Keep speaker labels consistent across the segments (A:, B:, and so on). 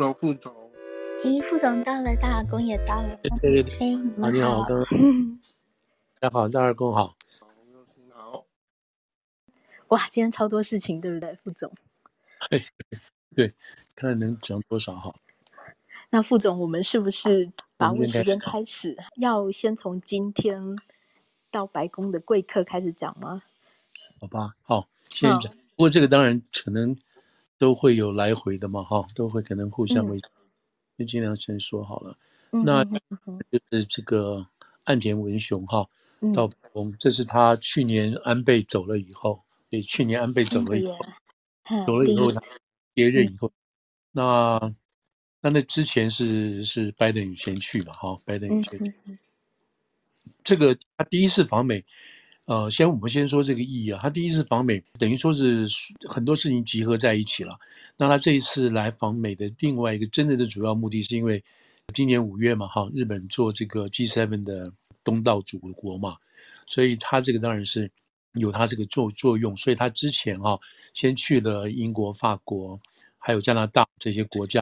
A: 老副总，
B: 咦，副总到了，大耳公也到了。
C: 对对对，
B: 哎，
C: 好，你好，大家好，大耳公好。
A: 好。
B: 哇，今天超多事情，对不对，副总？
C: 对，对，看能讲多少哈。
B: 那副总，我们是不是把握时间开始？要先从今天到白宫的贵客开始讲吗？
C: 好吧，好，先讲。不过这个当然可能。都会有来回的嘛，哈，都会可能互相为，就尽量先说好了。嗯、那就是这个岸田文雄哈，到白宫，这是他去年安倍走了以后，对，去年安倍走了以后，走了以后他接任以后，那那那之前是是拜登先去嘛，哈，拜登先去，这个他第一次访美。呃，先我们先说这个意义啊，他第一次访美，等于说是很多事情集合在一起了。那他这一次来访美的另外一个真正的主要目的，是因为今年五月嘛，哈，日本做这个 G7 的东道主国嘛，所以他这个当然是有他这个作作用。所以他之前哈，先去了英国、法国，还有加拿大这些国家，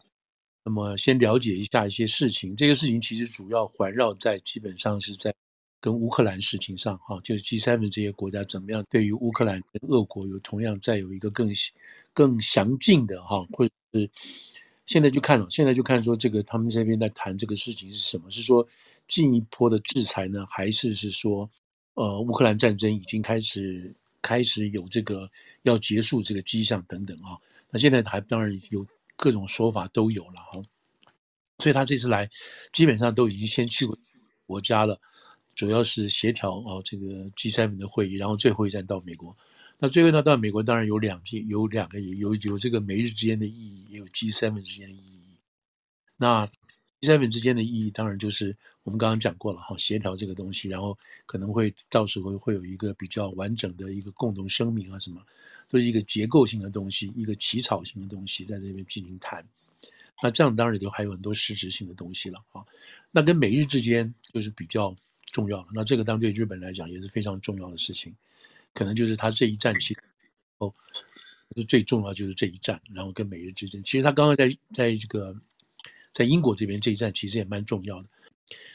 C: 那么先了解一下一些事情。这个事情其实主要环绕在，基本上是在。跟乌克兰事情上，哈，就是 G7 这些国家怎么样对于乌克兰跟俄国有同样再有一个更更详尽的哈，或者是现在就看了，现在就看说这个他们这边在谈这个事情是什么？是说进一波的制裁呢，还是是说呃乌克兰战争已经开始开始有这个要结束这个迹象等等啊？那现在还当然有各种说法都有了哈，所以他这次来基本上都已经先去过国家了。主要是协调啊，这个 G7 的会议，然后最后一站到美国。那最后呢，到美国当然有两有两个，有有这个美日之间的意义，也有 G7 之间的意义。那 G7 之间的意义，当然就是我们刚刚讲过了哈，协调这个东西，然后可能会到时候会有一个比较完整的一个共同声明啊，什么都是一个结构性的东西，一个起草性的东西，在这边进行谈。那这样当然就还有很多实质性的东西了啊。那跟美日之间就是比较。重要了，那这个当然对日本来讲也是非常重要的事情，可能就是他这一战其实哦是最重要，就是这一战，然后跟美日之间，其实他刚刚在在这个在英国这边这一战其实也蛮重要的，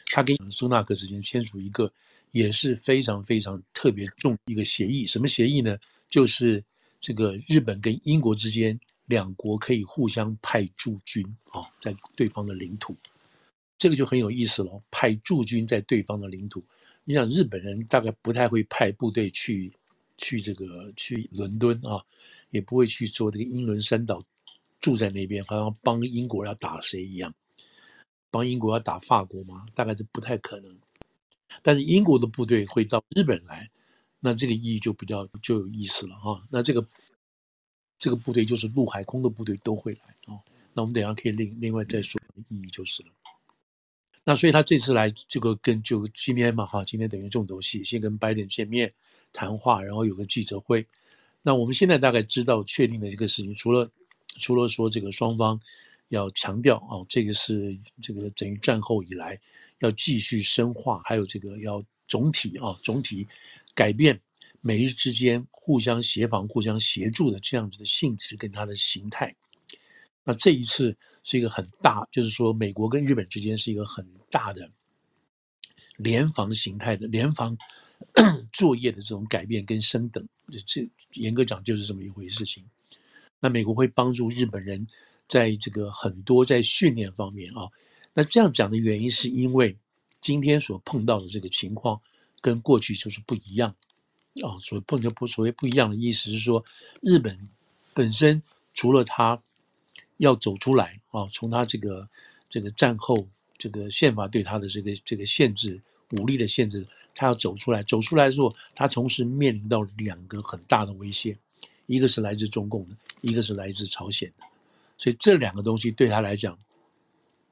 C: 他跟苏纳克之间签署一个也是非常非常特别重一个协议，什么协议呢？就是这个日本跟英国之间两国可以互相派驻军啊，在对方的领土。这个就很有意思了，派驻军在对方的领土。你想，日本人大概不太会派部队去去这个去伦敦啊，也不会去做这个英伦三岛住在那边，好像帮英国要打谁一样，帮英国要打法国吗？大概是不太可能。但是英国的部队会到日本来，那这个意义就比较就有意思了啊。那这个这个部队就是陆海空的部队都会来啊。那我们等下可以另另外再说意义就是了。那所以他这次来这个跟就今天嘛哈，今天等于重头戏，先跟拜登见面谈话，然后有个记者会。那我们现在大概知道确定的这个事情，除了除了说这个双方要强调啊，这个是这个等于战后以来要继续深化，还有这个要总体啊总体改变美日之间互相协防、互相协助的这样子的性质跟它的形态。那这一次是一个很大，就是说美国跟日本之间是一个很大的联防形态的联防 作业的这种改变跟升等，这严格讲就是这么一回事情。那美国会帮助日本人在这个很多在训练方面啊，那这样讲的原因是因为今天所碰到的这个情况跟过去就是不一样啊，所碰到不所谓不一样的意思是说，日本本身除了它。要走出来啊！从他这个这个战后这个宪法对他的这个这个限制，武力的限制，他要走出来。走出来之后，他同时面临到两个很大的威胁，一个是来自中共的，一个是来自朝鲜的。所以这两个东西对他来讲，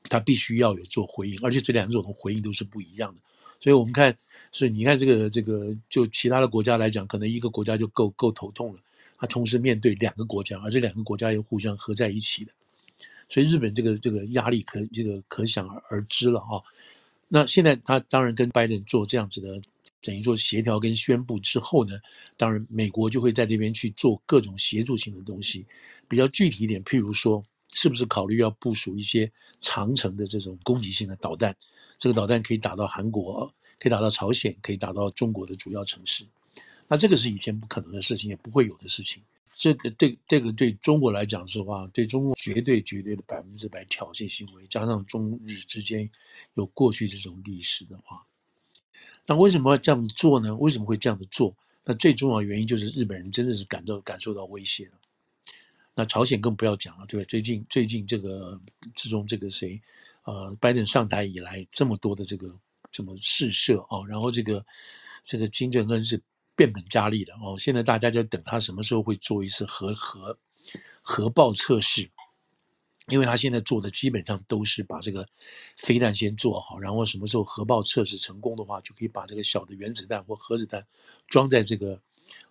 C: 他必须要有做回应，而且这两种回应都是不一样的。所以我们看，所以你看这个这个，就其他的国家来讲，可能一个国家就够够头痛了。他同时面对两个国家，而这两个国家又互相合在一起的。所以日本这个这个压力可这个可想而知了哈。那现在他当然跟拜登做这样子的，等于说协调跟宣布之后呢，当然美国就会在这边去做各种协助性的东西。比较具体一点，譬如说是不是考虑要部署一些长程的这种攻击性的导弹？这个导弹可以打到韩国，可以打到朝鲜，可以打到中国的主要城市。那这个是以前不可能的事情，也不会有的事情。这个对这个对中国来讲的话，对中国绝对绝对的百分之百挑衅行为，加上中日之间有过去这种历史的话，那为什么要这样做呢？为什么会这样子做？那最重要的原因就是日本人真的是感到感受到威胁了。那朝鲜更不要讲了，对吧？最近最近这个自从这个谁，呃，拜登上台以来，这么多的这个这么试射啊，然后这个这个金正恩是变本加厉的哦。现在大家就等他什么时候会做一次核核核爆测试，因为他现在做的基本上都是把这个飞弹先做好，然后什么时候核爆测试成功的话，就可以把这个小的原子弹或核子弹装在这个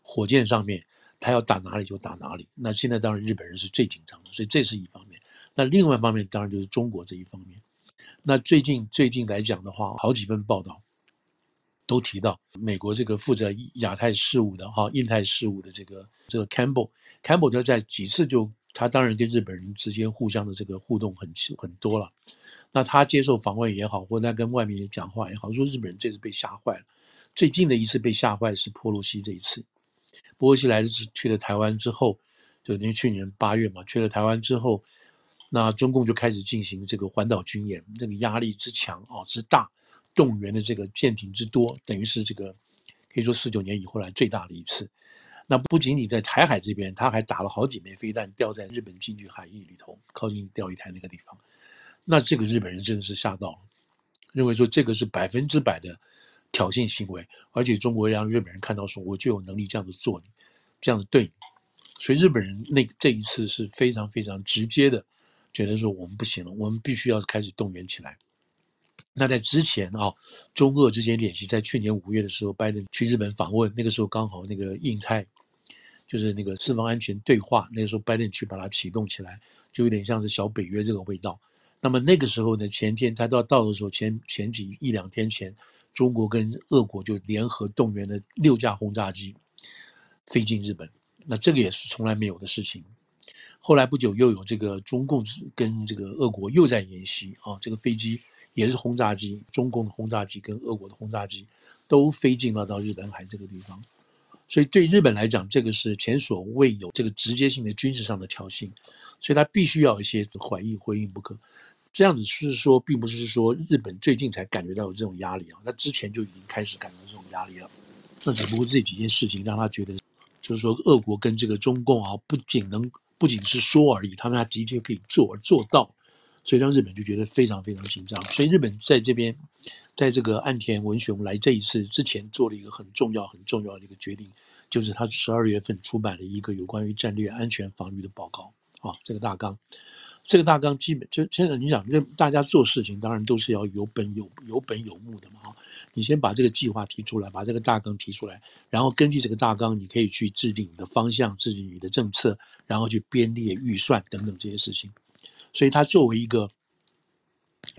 C: 火箭上面。他要打哪里就打哪里。那现在当然日本人是最紧张的，所以这是一方面。那另外一方面当然就是中国这一方面。那最近最近来讲的话，好几份报道都提到美国这个负责亚太事务的哈、印太事务的这个这个 Campbell，Campbell 他在几次就他当然跟日本人之间互相的这个互动很很多了。那他接受访问也好，或者他跟外面讲话也好，说日本人这次被吓坏了。最近的一次被吓坏是波罗西这一次。波罗西来了去了台湾之后，就等于去年八月嘛，去了台湾之后，那中共就开始进行这个环岛军演，这个压力之强啊之大，动员的这个舰艇之多，等于是这个可以说四九年以后来最大的一次。那不仅仅在台海这边，他还打了好几枚飞弹掉在日本近距海域里头，靠近钓鱼台那个地方。那这个日本人真的是吓到了，认为说这个是百分之百的。挑衅行为，而且中国让日本人看到说，我就有能力这样子做你，这样子对你，所以日本人那这一次是非常非常直接的，觉得说我们不行了，我们必须要开始动员起来。那在之前啊，中俄之间演习，在去年五月的时候，拜登去日本访问，那个时候刚好那个印太就是那个四方安全对话，那个时候拜登去把它启动起来，就有点像是小北约这个味道。那么那个时候呢，前天他到到的时候，前前几一两天前。中国跟俄国就联合动员了六架轰炸机飞进日本，那这个也是从来没有的事情。后来不久又有这个中共跟这个俄国又在演习啊，这个飞机也是轰炸机，中共的轰炸机跟俄国的轰炸机都飞进了到日本海这个地方，所以对日本来讲，这个是前所未有这个直接性的军事上的挑衅，所以他必须要一些反应回应不可。这样子是说，并不是说日本最近才感觉到有这种压力啊，他之前就已经开始感到这种压力了。那只不过这几件事情让他觉得，就是说，俄国跟这个中共啊，不仅能不仅是说而已，他们还的确可以做而做到，所以让日本就觉得非常非常紧张。所以日本在这边，在这个岸田文雄来这一次之前，做了一个很重要很重要的一个决定，就是他十二月份出版了一个有关于战略安全防御的报告啊，这个大纲。这个大纲基本就现在你想，让大家做事情当然都是要有本有有本有目的嘛啊。你先把这个计划提出来，把这个大纲提出来，然后根据这个大纲，你可以去制定你的方向，制定你的政策，然后去编列预算等等这些事情。所以，他作为一个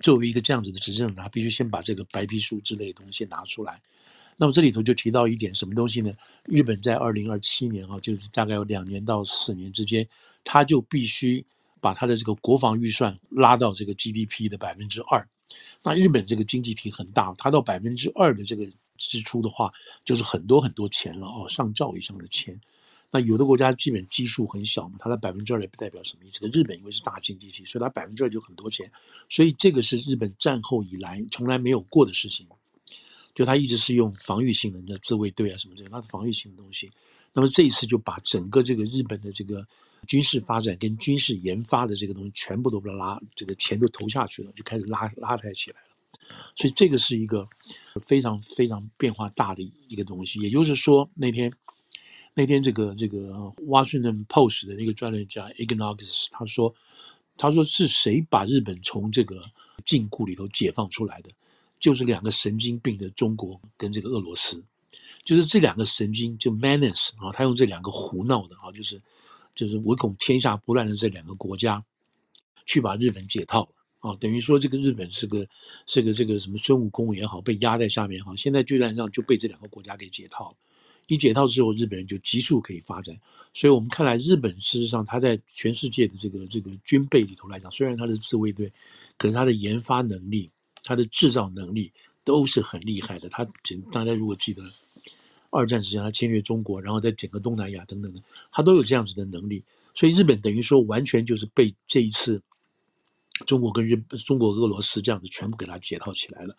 C: 作为一个这样子的执政，他必须先把这个白皮书之类的东西拿出来。那么这里头就提到一点什么东西呢？日本在二零二七年啊，就是大概有两年到四年之间，他就必须。把他的这个国防预算拉到这个 GDP 的百分之二，那日本这个经济体很大，它到百分之二的这个支出的话，就是很多很多钱了哦，上兆以上的钱。那有的国家基本基数很小嘛，它的百分之二也不代表什么意思。这个日本因为是大经济体，所以它百分之二就很多钱，所以这个是日本战后以来从来没有过的事情。就它一直是用防御性的，那自卫队啊什么这个，它是防御性的东西。那么这一次就把整个这个日本的这个。军事发展跟军事研发的这个东西，全部都拉，这个钱都投下去了，就开始拉拉抬起来了。所以这个是一个非常非常变化大的一个东西。也就是说，那天那天这个这个《Washington Post》的那个专栏家 Ignogus 他说，他说是谁把日本从这个禁锢里头解放出来的？就是两个神经病的中国跟这个俄罗斯，就是这两个神经就 Menace 啊，他用这两个胡闹的啊，就是。就是唯恐天下不乱的这两个国家，去把日本解套啊，等于说这个日本是个是个这个什么孙悟空也好，被压在下面哈，现在居然让就被这两个国家给解套了，一解套之后，日本人就急速可以发展。所以我们看来，日本事实上它在全世界的这个这个军备里头来讲，虽然它是自卫队，可是它的研发能力、它的制造能力都是很厉害的。它大家如果记得，二战时间它侵略中国，然后在整个东南亚等等的，它都有这样子的能力。所以日本等于说完全就是被这一次中国跟日中国俄罗斯这样子全部给它解套起来了。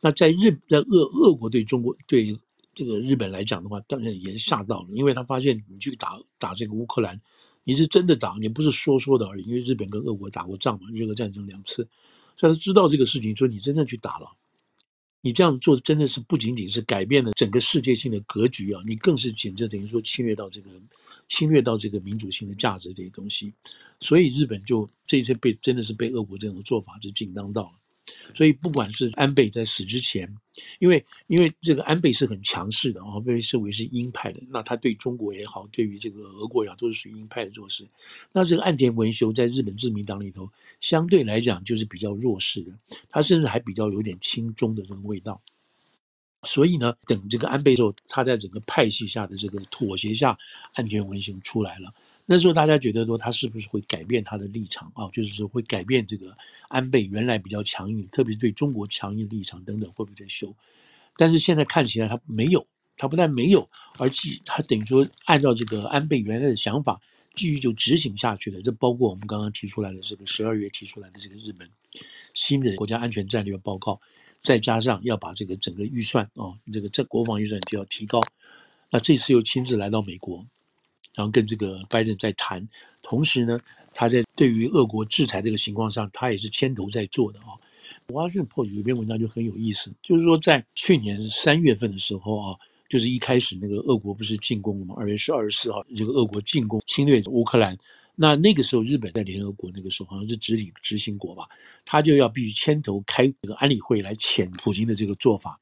C: 那在日在俄俄国对中国对这个日本来讲的话，当然也吓到了，因为他发现你去打打这个乌克兰，你是真的打，你不是说说的而已。因为日本跟俄国打过仗嘛，日俄战争两次，所以他知道这个事情，说你真正去打了。你这样做真的是不仅仅是改变了整个世界性的格局啊，你更是简直等于说侵略到这个侵略到这个民主性的价值这些东西，所以日本就这一次被真的是被俄国这种做法就紧张到了。所以不管是安倍在死之前，因为因为这个安倍是很强势的啊，被视为是鹰派的，那他对中国也好，对于这个俄国也好，都是属于鹰派的做事。那这个岸田文雄在日本自民党里头，相对来讲就是比较弱势的，他甚至还比较有点亲中的这个味道。所以呢，等这个安倍之后，他在整个派系下的这个妥协下，岸田文雄出来了。那时候大家觉得说他是不是会改变他的立场啊？就是说会改变这个安倍原来比较强硬，特别是对中国强硬立场等等，会不会在修？但是现在看起来他没有，他不但没有，而且他等于说按照这个安倍原来的想法继续就执行下去了。这包括我们刚刚提出来的这个十二月提出来的这个日本新的国家安全战略报告，再加上要把这个整个预算啊，这个这国防预算就要提高。那这次又亲自来到美国。然后跟这个拜登在谈，同时呢，他在对于俄国制裁这个情况上，他也是牵头在做的啊。华盛顿报有一篇文章就很有意思，就是说在去年三月份的时候啊，就是一开始那个俄国不是进攻了吗？二月十二十四号，这个俄国进攻侵略乌克兰，那那个时候日本在联合国那个时候好像是执理执行国吧，他就要必须牵头开这个安理会来谴普京的这个做法。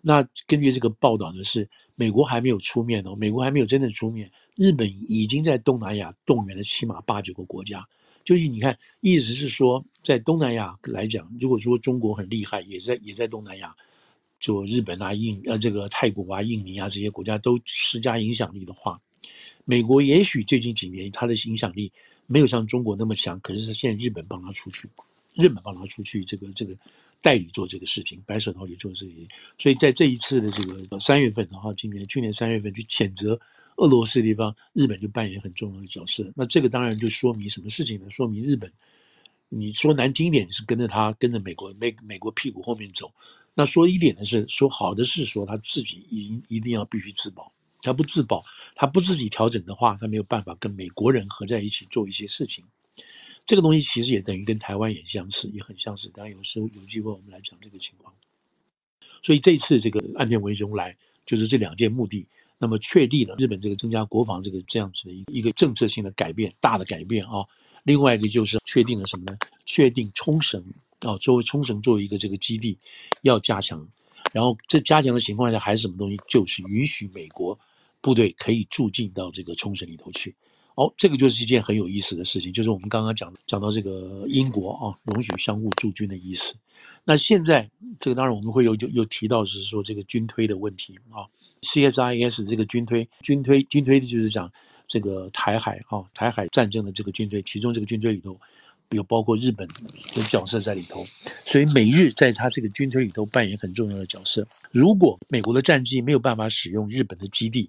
C: 那根据这个报道呢，是美国还没有出面哦，美国还没有真正出面，日本已经在东南亚动员了起码八九个国家。就是你看，意思是说，在东南亚来讲，如果说中国很厉害，也在也在东南亚，就日本啊、印呃这个泰国啊、印尼啊这些国家都施加影响力的话，美国也许最近几年它的影响力没有像中国那么强，可是现在日本帮他出去，日本帮他出去这个这个。代理做这个事情，白手套去做这个事情，所以在这一次的这个三月份，然后今年去年三月份去谴责俄罗斯的地方，日本就扮演很重要的角色。那这个当然就说明什么事情呢？说明日本，你说难听一点是跟着他，跟着美国，美美国屁股后面走。那说一点的是，说好的是说他自己一一定要必须自保，他不自保，他不自己调整的话，他没有办法跟美国人合在一起做一些事情。这个东西其实也等于跟台湾也相似，也很相似。当然有时候有机会我们来讲这个情况。所以这次这个岸田文雄来，就是这两件目的，那么确立了日本这个增加国防这个这样子的一个一个政策性的改变，大的改变啊。另外一个就是确定了什么呢？确定冲绳啊，作为冲绳作为一个这个基地要加强。然后这加强的情况下还是什么东西？就是允许美国部队可以驻进到这个冲绳里头去。哦，这个就是一件很有意思的事情，就是我们刚刚讲讲到这个英国啊，容许相互驻军的意思。那现在这个当然我们会有就又提到是说这个军推的问题啊，CSIS 这个军推军推军推的就是讲这个台海啊，台海战争的这个军推，其中这个军推里头有包括日本的角色在里头，所以美日在他这个军推里头扮演很重要的角色。如果美国的战机没有办法使用日本的基地，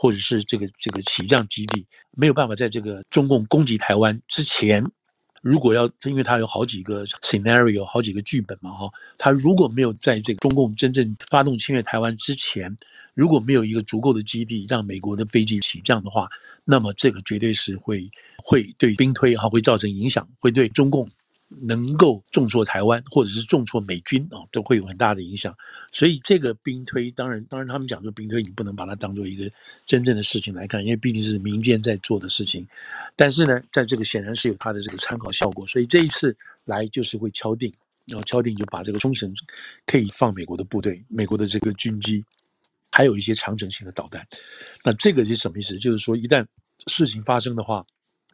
C: 或者是这个这个起降基地没有办法在这个中共攻击台湾之前，如果要，因为它有好几个 scenario，好几个剧本嘛，哈，它如果没有在这个中共真正发动侵略台湾之前，如果没有一个足够的基地让美国的飞机起降的话，那么这个绝对是会会对兵推哈会造成影响，会对中共。能够重挫台湾，或者是重挫美军啊，都会有很大的影响。所以这个兵推，当然，当然他们讲说兵推，你不能把它当做一个真正的事情来看，因为毕竟是民间在做的事情。但是呢，在这个显然是有它的这个参考效果。所以这一次来就是会敲定，然后敲定就把这个冲绳可以放美国的部队、美国的这个军机，还有一些长程型的导弹。那这个是什么意思？就是说一旦事情发生的话，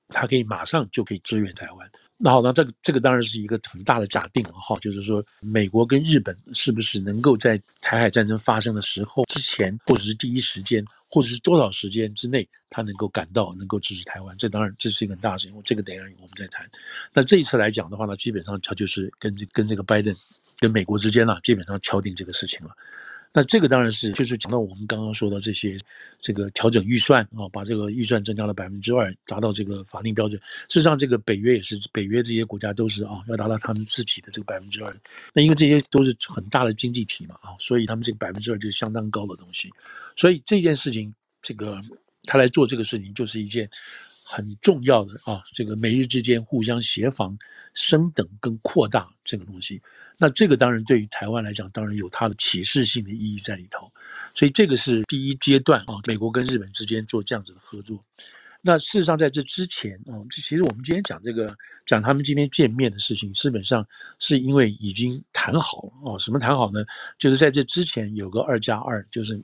C: 它可以马上就可以支援台湾。那好，那这个这个当然是一个很大的假定了哈，就是说美国跟日本是不是能够在台海战争发生的时候之前，或者是第一时间，或者是多少时间之内，他能够赶到，能够支持台湾？这当然这是一个很大的事情，这个等一下我们再谈。那这一次来讲的话呢，基本上他就是跟跟这个拜登跟美国之间呢，基本上敲定这个事情了。那这个当然是，就是讲到我们刚刚说的这些，这个调整预算啊，把这个预算增加了百分之二，达到这个法定标准。事实上，这个北约也是，北约这些国家都是啊，要达到他们自己的这个百分之二。那因为这些都是很大的经济体嘛啊，所以他们这个百分之二就是相当高的东西。所以这件事情，这个他来做这个事情，就是一件很重要的啊，这个美日之间互相协防、升等跟扩大这个东西。那这个当然对于台湾来讲，当然有它的启示性的意义在里头，所以这个是第一阶段啊，美国跟日本之间做这样子的合作。那事实上在这之前啊，其实我们今天讲这个讲他们今天见面的事情，基本上是因为已经谈好了啊。什么谈好呢？就是在这之前有个二加二，就是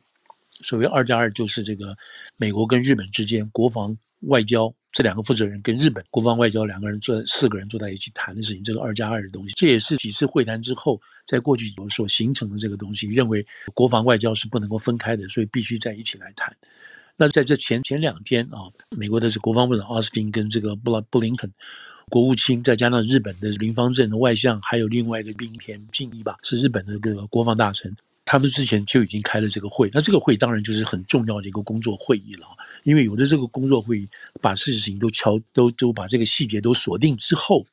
C: 所谓二加二，就是这个美国跟日本之间国防外交。这两个负责人跟日本国防外交两个人坐四个人坐在一起谈的事情，这个二加二的东西，这也是几次会谈之后，在过去有所形成的这个东西，认为国防外交是不能够分开的，所以必须在一起来谈。那在这前前两天啊，美国的是国防部长奥斯汀跟这个布拉布林肯国务卿，再加上日本的林芳正的外相，还有另外一个兵田敬一吧，是日本的这个国防大臣，他们之前就已经开了这个会。那这个会当然就是很重要的一个工作会议了。因为有的这个工作会把事情都敲都都把这个细节都锁定之后，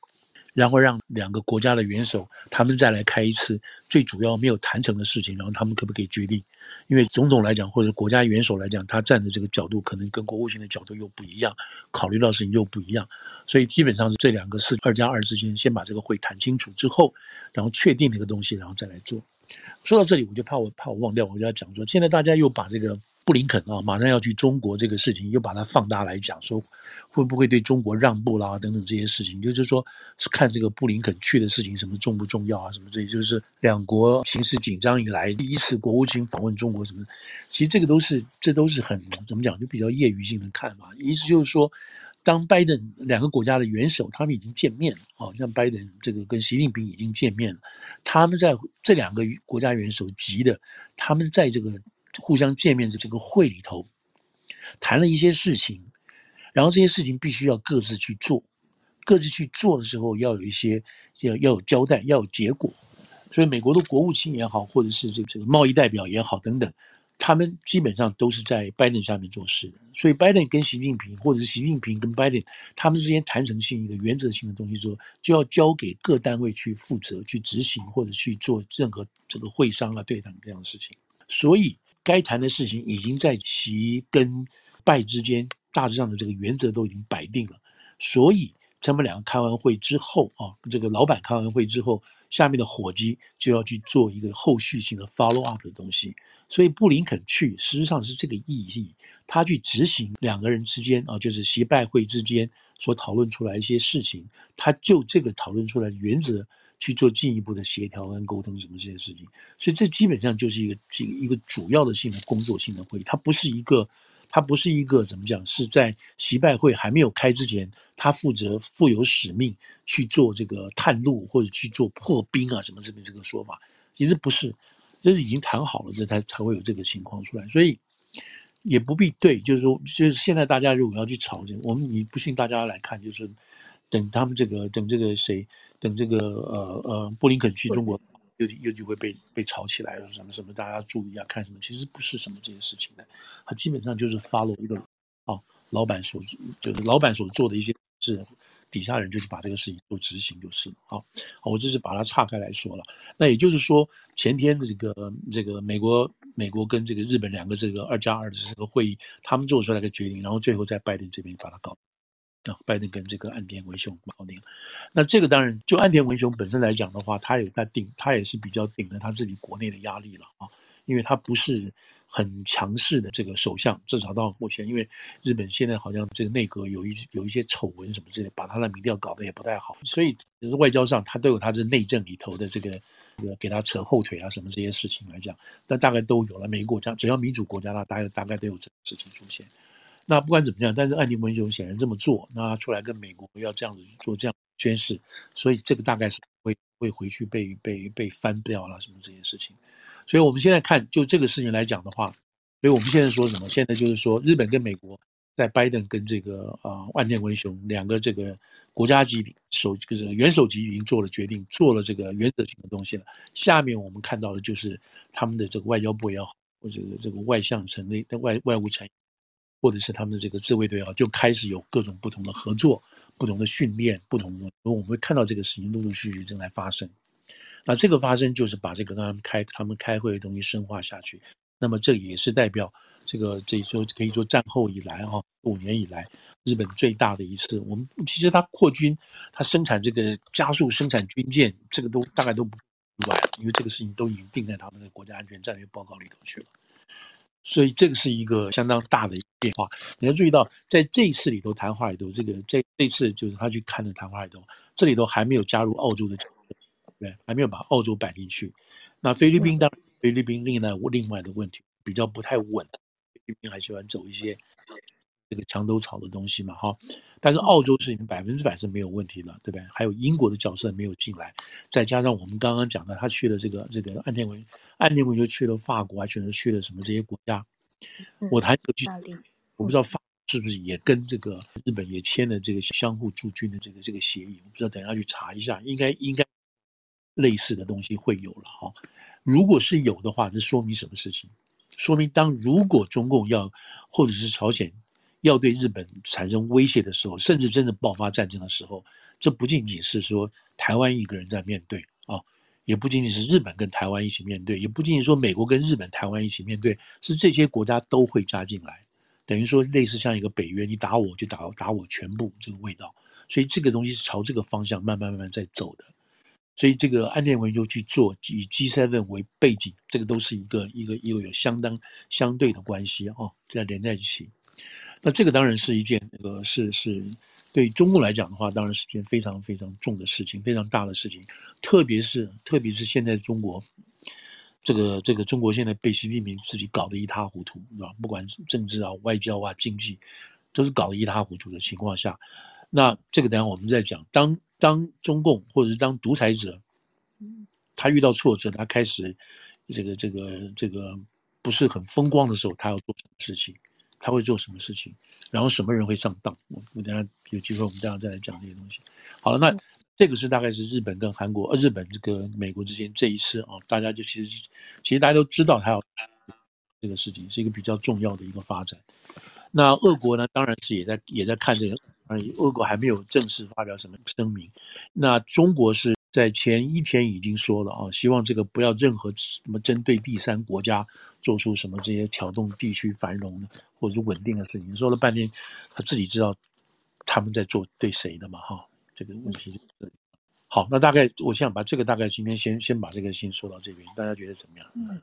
C: 然后让两个国家的元首他们再来开一次最主要没有谈成的事情，然后他们可不可以决定？因为总统来讲或者国家元首来讲，他站的这个角度可能跟国务卿的角度又不一样，考虑到事情又不一样，所以基本上是这两个是二加二之间先把这个会谈清楚之后，然后确定那个东西，然后再来做。说到这里，我就怕我怕我忘掉，我就要讲说，现在大家又把这个。布林肯啊，马上要去中国这个事情，又把它放大来讲，说会不会对中国让步啦，等等这些事情，就是说是看这个布林肯去的事情什么重不重要啊，什么这些，就是两国形势紧张以来第一次国务卿访问中国什么，其实这个都是这都是很怎么讲，就比较业余性的看法。意思就是说，当拜登两个国家的元首他们已经见面了啊，像拜登这个跟习近平已经见面了，他们在这两个国家元首级的，他们在这个。互相见面的这个会里头，谈了一些事情，然后这些事情必须要各自去做，各自去做的时候要有一些要要有交代，要有结果。所以美国的国务卿也好，或者是这个这个贸易代表也好等等，他们基本上都是在拜登下面做事的。所以拜登跟习近平，或者是习近平跟拜登，他们之间谈成性一个原则性的东西之后，就要交给各单位去负责去执行，或者去做任何这个会商啊、对谈这样的事情。所以。该谈的事情已经在习跟拜之间大致上的这个原则都已经摆定了，所以他们两个开完会之后啊，这个老板开完会之后，下面的伙计就要去做一个后续性的 follow up 的东西。所以布林肯去实际上是这个意义，他去执行两个人之间啊，就是习拜会之间所讨论出来一些事情，他就这个讨论出来的原则。去做进一步的协调跟沟通什么这些事情，所以这基本上就是一个一个主要的性的工作性的会议，它不是一个，它不是一个怎么讲？是在习拜会还没有开之前，他负责负有使命去做这个探路或者去做破冰啊什么这边这个说法，其实不是，就是已经谈好了，这才才会有这个情况出来，所以也不必对，就是说，就是现在大家如果要去吵这个，我们你不信，大家来看，就是等他们这个等这个谁。等这个呃呃布林肯去中国，又又就会被被炒起来了，什么什么，大家注意啊，看什么？其实不是什么这些事情的，他基本上就是 follow 一个啊，老板所就是老板所做的一些事，底下人就是把这个事情都执行就是了。啊，我这是把它岔开来说了。那也就是说，前天的这个这个美国美国跟这个日本两个这个二加二的这个会议，他们做出来的决定，然后最后在拜登这边把它搞。啊，拜登跟这个岸田文雄搞定。那这个当然，就岸田文雄本身来讲的话，他有在顶，他也是比较顶着他自己国内的压力了啊，因为他不是很强势的这个首相，至少到目前，因为日本现在好像这个内阁有一有一些丑闻什么之类，把他的民调搞得也不太好，所以外交上他都有他的内政里头的这个这个给他扯后腿啊什么这些事情来讲，但大概都有了。每个国家只要民主国家，他大概大概都有这个事情出现。那不管怎么样，但是岸田文雄显然这么做，那他出来跟美国要这样子做这样宣誓，所以这个大概是会会回去被被被翻掉了什么这件事情。所以我们现在看就这个事情来讲的话，所以我们现在说什么？现在就是说日本跟美国在拜登跟这个啊岸田文雄两个这个国家级首就是元首级已经做了决定，做了这个原则性的东西了。下面我们看到的就是他们的这个外交部也好，或者这个外相层内的外外务层。或者是他们的这个自卫队啊，就开始有各种不同的合作、不同的训练、不同的，我们会看到这个事情陆陆续续正在发生。那这个发生就是把这个他们开他们开会的东西深化下去。那么这也是代表这个这一说可以说战后以来哈五年以来日本最大的一次。我们其实它扩军，它生产这个加速生产军舰，这个都大概都不意外，因为这个事情都已经定在他们的国家安全战略报告里头去了。所以这个是一个相当大的变化。你要注意到，在这一次里头谈话里头，这个这这次就是他去看的谈话里头，这里头还没有加入澳洲的，对，还没有把澳洲摆进去。那菲律宾当然，菲律宾另外另外的问题比较不太稳，菲律宾还喜欢走一些这个墙头草的东西嘛，哈。但是澳洲是百分之百是没有问题的，对不对？还有英国的角色没有进来，再加上我们刚刚讲的，他去了这个这个岸田文。岸田文就去了法国，还选择去了什么这些国家？嗯、我还有去，我不知道法是不是也跟这个日本也签了这个相互驻军的这个这个协议？我不知道，等一下去查一下，应该应该类似的东西会有了哈。如果是有的话，这说明什么事情？说明当如果中共要或者是朝鲜要对日本产生威胁的时候，甚至真的爆发战争的时候，这不仅仅是说台湾一个人在面对啊。也不仅仅是日本跟台湾一起面对，也不仅仅说美国跟日本、台湾一起面对，是这些国家都会加进来，等于说类似像一个北约，你打我就打打我全部这个味道，所以这个东西是朝这个方向慢慢慢慢在走的，所以这个岸田文雄去做以 G7 为背景，这个都是一个一个一个有相当相对的关系哦，在连在一起。那这个当然是一件，那个是是对中共来讲的话，当然是一件非常非常重的事情，非常大的事情。特别是特别是现在中国，这个这个中国现在被习近平自己搞得一塌糊涂，是吧？不管是政治啊、外交啊、经济，都是搞得一塌糊涂的情况下，那这个等下我们再讲。当当中共或者是当独裁者，他遇到挫折，他开始这个这个这个不是很风光的时候，他要做什么事情？他会做什么事情？然后什么人会上当？我我等下有机会，我们等下再来讲这些东西。好了，那这个是大概是日本跟韩国、呃，日本这个美国之间这一次啊，大家就其实其实大家都知道，他要这个事情是一个比较重要的一个发展。那俄国呢，当然是也在也在看这个，而俄国还没有正式发表什么声明。那中国是。在前一天已经说了啊，希望这个不要任何什么针对第三国家做出什么这些挑动地区繁荣的或者是稳定的事情。说了半天，他自己知道他们在做对谁的嘛？哈，这个问题就好。那大概我想把这个大概今天先先把这个先说到这边，大家觉得怎么样？
B: 嗯，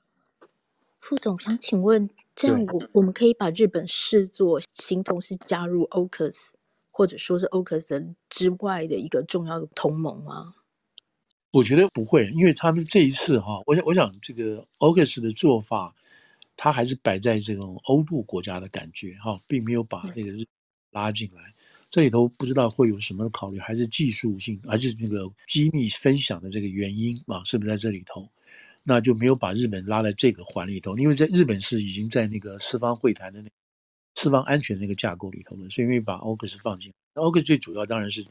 B: 副总想请问，这样我我们可以把日本视作形同是加入 AUKUS 或者说是 OCUS 之外的一个重要的同盟吗？
C: 我觉得不会，因为他们这一次哈，我想我想这个 August 的做法，他还是摆在这种欧陆国家的感觉哈，并没有把那个拉进来。这里头不知道会有什么考虑，还是技术性，还是那个机密分享的这个原因啊，是不是在这里头？那就没有把日本拉在这个环里头，因为在日本是已经在那个四方会谈的那四方安全那个架构里头了，所以没有把 AUKUS 放进来。AUKUS 最主要当然是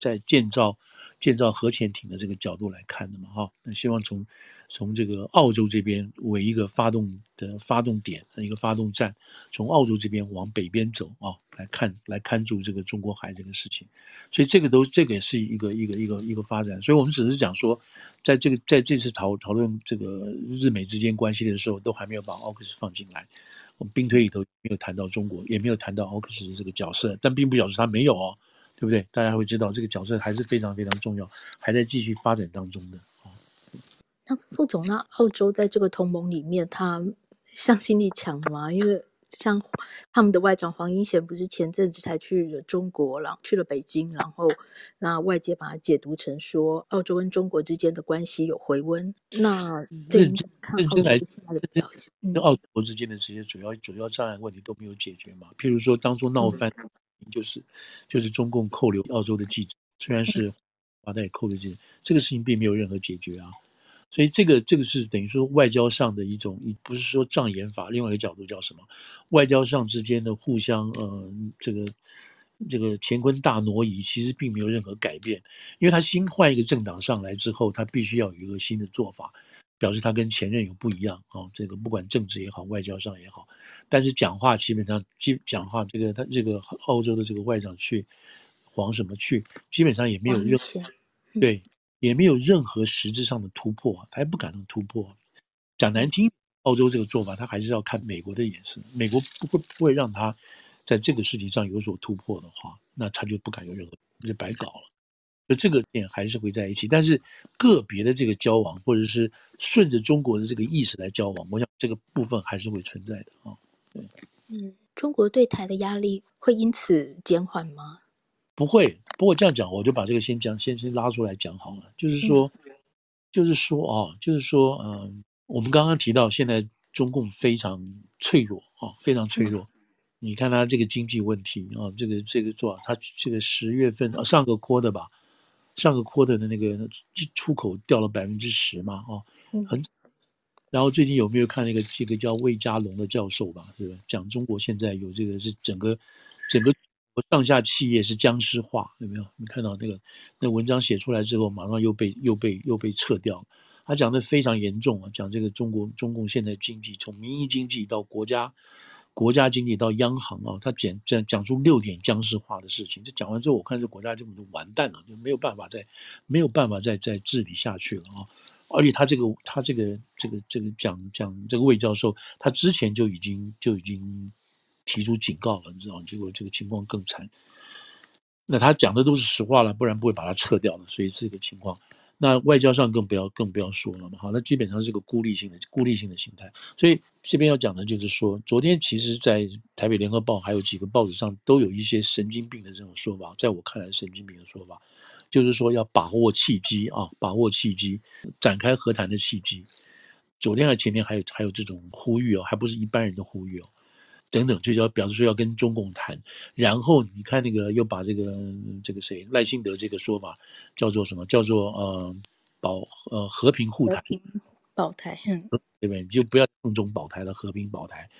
C: 在建造。建造核潜艇的这个角度来看的嘛，哈，那希望从从这个澳洲这边为一个发动的发动点，一个发动站，从澳洲这边往北边走啊，来看来看住这个中国海这个事情，所以这个都这个也是一个一个一个一个发展，所以我们只是讲说，在这个在这次讨讨论这个日美之间关系的时候，都还没有把 AUKUS 放进来，我们兵推里头没有谈到中国，也没有谈到 AUKUS 的这个角色，但并不表示他没有哦。对不对？大家会知道这个角色还是非常非常重要，还在继续发展当中的。
B: 那副总，那澳洲在这个同盟里面，他向心力强吗？因为像他们的外长黄英贤不是前阵子才去了中国，然后去了北京，然后那外界把它解读成说澳洲跟中国之间的关系有回温。那认真看澳洲现在的表现，
C: 跟澳洲之间的这些主要主要障碍问题都没有解决嘛？譬如说当初闹翻。嗯就是就是中共扣留澳洲的记者，虽然是把，他也扣了这这个事情并没有任何解决啊。所以这个这个是等于说外交上的一种，不是说障眼法，另外一个角度叫什么？外交上之间的互相呃，这个这个乾坤大挪移，其实并没有任何改变，因为他新换一个政党上来之后，他必须要有一个新的做法，表示他跟前任有不一样啊、哦。这个不管政治也好，外交上也好，但是讲话基本上基讲话，这个他这个澳洲的这个外长去黄什么去，基本上也没有任何对。也没有任何实质上的突破，他也不敢能突破。讲难听，澳洲这个做法，他还是要看美国的眼神。美国不会不会让他在这个事情上有所突破的话，那他就不敢有任何，就白搞了。就这个点还是会在一起，但是个别的这个交往，或者是顺着中国的这个意识来交往，我想这个部分还是会存在的啊。对，
B: 嗯，中国对台的压力会因此减缓吗？
C: 不会，不过这样讲，我就把这个先讲，先先拉出来讲好了。就是说，嗯、就是说啊，就是说，嗯、呃，我们刚刚提到，现在中共非常脆弱啊，非常脆弱。嗯、你看他这个经济问题啊，这个这个做，他这个十月份啊，上个 quarter 吧，上个 quarter 的那个出口掉了百分之十嘛，哦，很。然后最近有没有看那个这个叫魏家龙的教授吧？是吧？讲中国现在有这个是整个整个。上下企业是僵尸化，有没有？你看到那个那文章写出来之后，马上又被又被又被撤掉了。他讲的非常严重啊，讲这个中国中共现在经济从民营经济到国家国家经济到央行啊，他讲讲讲出六点僵尸化的事情。这讲完之后，我看这国家根本就完蛋了，就没有办法再没有办法再再治理下去了啊！而且他这个他这个这个这个讲讲这个魏教授，他之前就已经就已经。提出警告了，你知道吗？结果这个情况更惨。那他讲的都是实话了，不然不会把他撤掉的。所以这个情况，那外交上更不要更不要说了嘛。好，那基本上是个孤立性的孤立性的形态。所以这边要讲的就是说，昨天其实，在台北联合报还有几个报纸上都有一些神经病的这种说法。在我看来，神经病的说法就是说要把握契机啊，把握契机，展开和谈的契机。昨天还前天还有还有这种呼吁哦，还不是一般人的呼吁哦。等等，就要表示说要跟中共谈，然后你看那个又把这个这个谁赖清德这个说法叫做什么？叫做呃保呃和平护台，
B: 保台，嗯，
C: 对不对？你就不要抗中保台了，和平保台。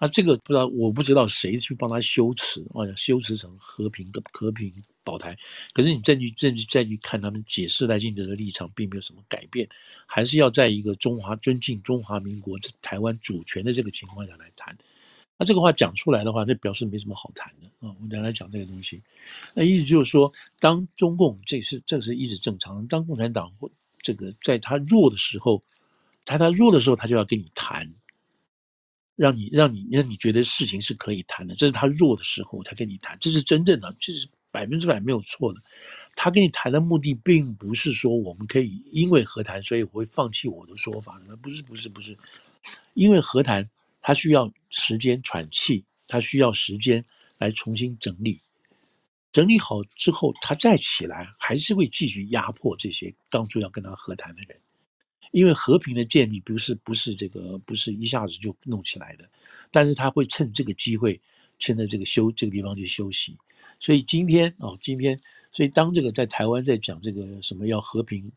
C: 那、啊、这个不知道，我不知道谁去帮他修辞，啊，修辞成和平的和平保台。可是你再去再去再去看他们解释赖清德的立场，并没有什么改变，还是要在一个中华尊敬中华民国台湾主权的这个情况下来谈。那这个话讲出来的话，那表示没什么好谈的啊！我等下来讲这个东西，那意思就是说，当中共这是这是一直正常，当共产党这个在他弱的时候，他他弱的时候，他就要跟你谈，让你让你让你觉得事情是可以谈的。这是他弱的时候才跟你谈，这是真正的，这是百分之百没有错的。他跟你谈的目的，并不是说我们可以因为和谈，所以我会放弃我的说法，不是不是不是，因为和谈。他需要时间喘气，他需要时间来重新整理，整理好之后，他再起来，还是会继续压迫这些当初要跟他和谈的人，因为和平的建立不是不是这个不是一下子就弄起来的，但是他会趁这个机会，趁着这个休这个地方去休息。所以今天哦，今天，所以当这个在台湾在讲这个什么要和平，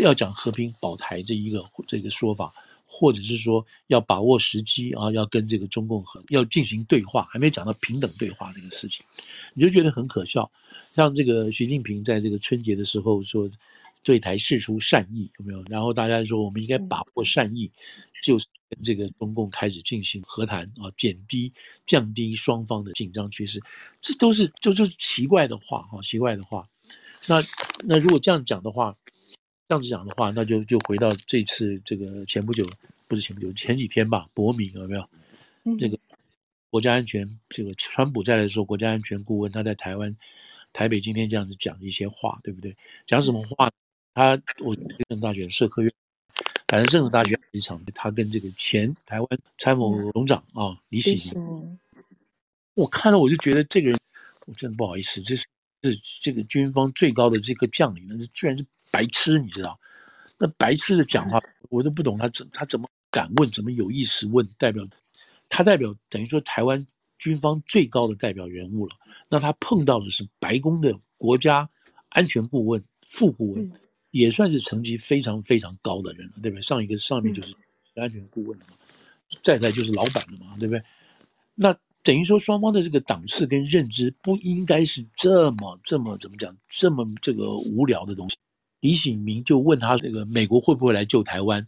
C: 要讲和平保台这一个这个说法。或者是说要把握时机啊，要跟这个中共和要进行对话，还没讲到平等对话这个事情，你就觉得很可笑。像这个习近平在这个春节的时候说对台释出善意，有没有？然后大家说我们应该把握善意，就是跟这个中共开始进行和谈啊，减低降低双方的紧张趋势，这都是就就是奇怪的话啊，奇怪的话。那那如果这样讲的话。这样子讲的话，那就就回到这次这个前不久，不是前不久，前几天吧，伯明有没有？嗯，这个国家安全，这个川普在的时候，国家安全顾问他在台湾台北今天这样子讲一些话，对不对？讲什么话？他我政治大学社科院，反正政治大学一场，他跟这个前台湾参谋总长啊李喜，我看了我就觉得这个人，我真的不好意思，这是是这个军方最高的这个将领，那居然是。白痴，你知道？那白痴的讲话，我都不懂他怎他怎么敢问，怎么有意识问？代表他代表等于说台湾军方最高的代表人物了。那他碰到的是白宫的国家安全顾问副顾问，也算是层级非常非常高的人了，对不对？上一个上面就是安全顾问了嘛，再来就是老板了嘛，对不对？那等于说双方的这个档次跟认知不应该是这么这么怎么讲这么这个无聊的东西。李醒明就问他这个美国会不会来救台湾？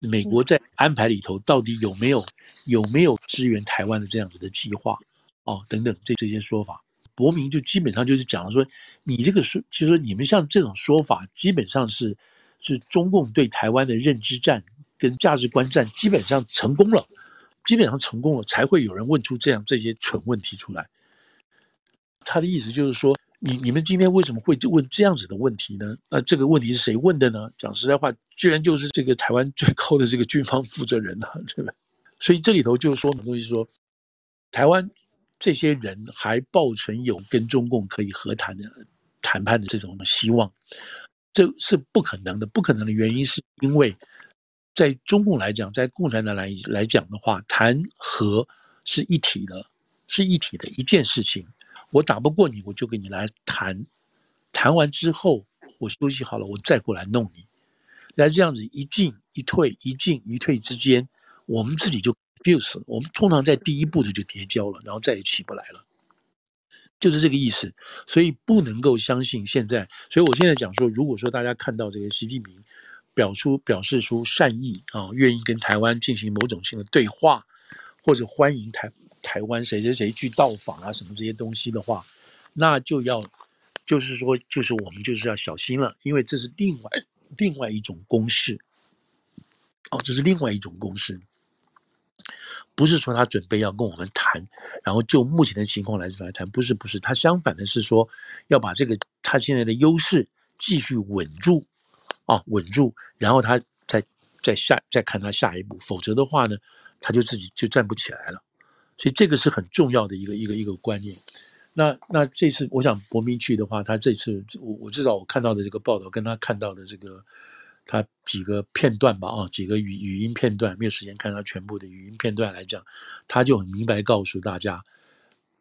C: 美国在安排里头到底有没有有没有支援台湾的这样子的计划？哦，等等这这些说法。伯明就基本上就是讲了说，你这个说，其实说你们像这种说法，基本上是是中共对台湾的认知战跟价值观战基本上成功了，基本上成功了，才会有人问出这样这些蠢问题出来。他的意思就是说，你你们今天为什么会问这样子的问题呢？那这个问题是谁问的呢？讲实在话，居然就是这个台湾最高的这个军方负责人、啊，对吧？所以这里头就是说什么东西说，台湾。这些人还抱存有跟中共可以和谈的谈判的这种希望，这是不可能的。不可能的原因是因为，在中共来讲，在共产党来来讲的话，谈和是一体的，是一体的一件事情。我打不过你，我就跟你来谈，谈完之后我休息好了，我再过来弄你。来这样子一进一退，一进一退之间，我们自己就。fuse 我们通常在第一步的就跌跤了，然后再也起不来了，就是这个意思。所以不能够相信现在。所以我现在讲说，如果说大家看到这个习近平表出表示出善意啊，愿意跟台湾进行某种性的对话，或者欢迎台台湾谁谁谁去到访啊什么这些东西的话，那就要就是说，就是我们就是要小心了，因为这是另外另外一种攻势。哦，这是另外一种攻势。不是说他准备要跟我们谈，然后就目前的情况来来谈，不是不是，他相反的是说要把这个他现在的优势继续稳住，啊稳住，然后他再再下再看他下一步，否则的话呢，他就自己就站不起来了。所以这个是很重要的一个一个一个观念。那那这次我想博明去的话，他这次我我知道我看到的这个报道跟他看到的这个。他几个片段吧，啊，几个语语音片段，没有时间看他全部的语音片段来讲，他就很明白告诉大家，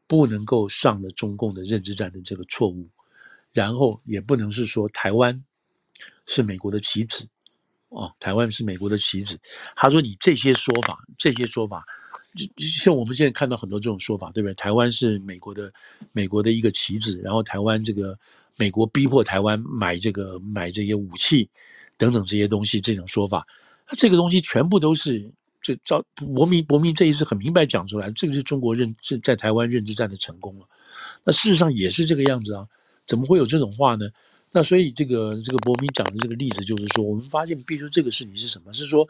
C: 不能够上了中共的认知战的这个错误，然后也不能是说台湾是美国的棋子，哦，台湾是美国的棋子。他说你这些说法，这些说法，像我们现在看到很多这种说法，对不对？台湾是美国的美国的一个棋子，然后台湾这个美国逼迫台湾买这个买这些武器。等等这些东西，这种说法，那这个东西全部都是这照博明博明这一次很明白讲出来，这个是中国认是在台湾认知战的成功了。那事实上也是这个样子啊，怎么会有这种话呢？那所以这个这个博明讲的这个例子就是说，我们发现，比如说这个事情是什么？是说。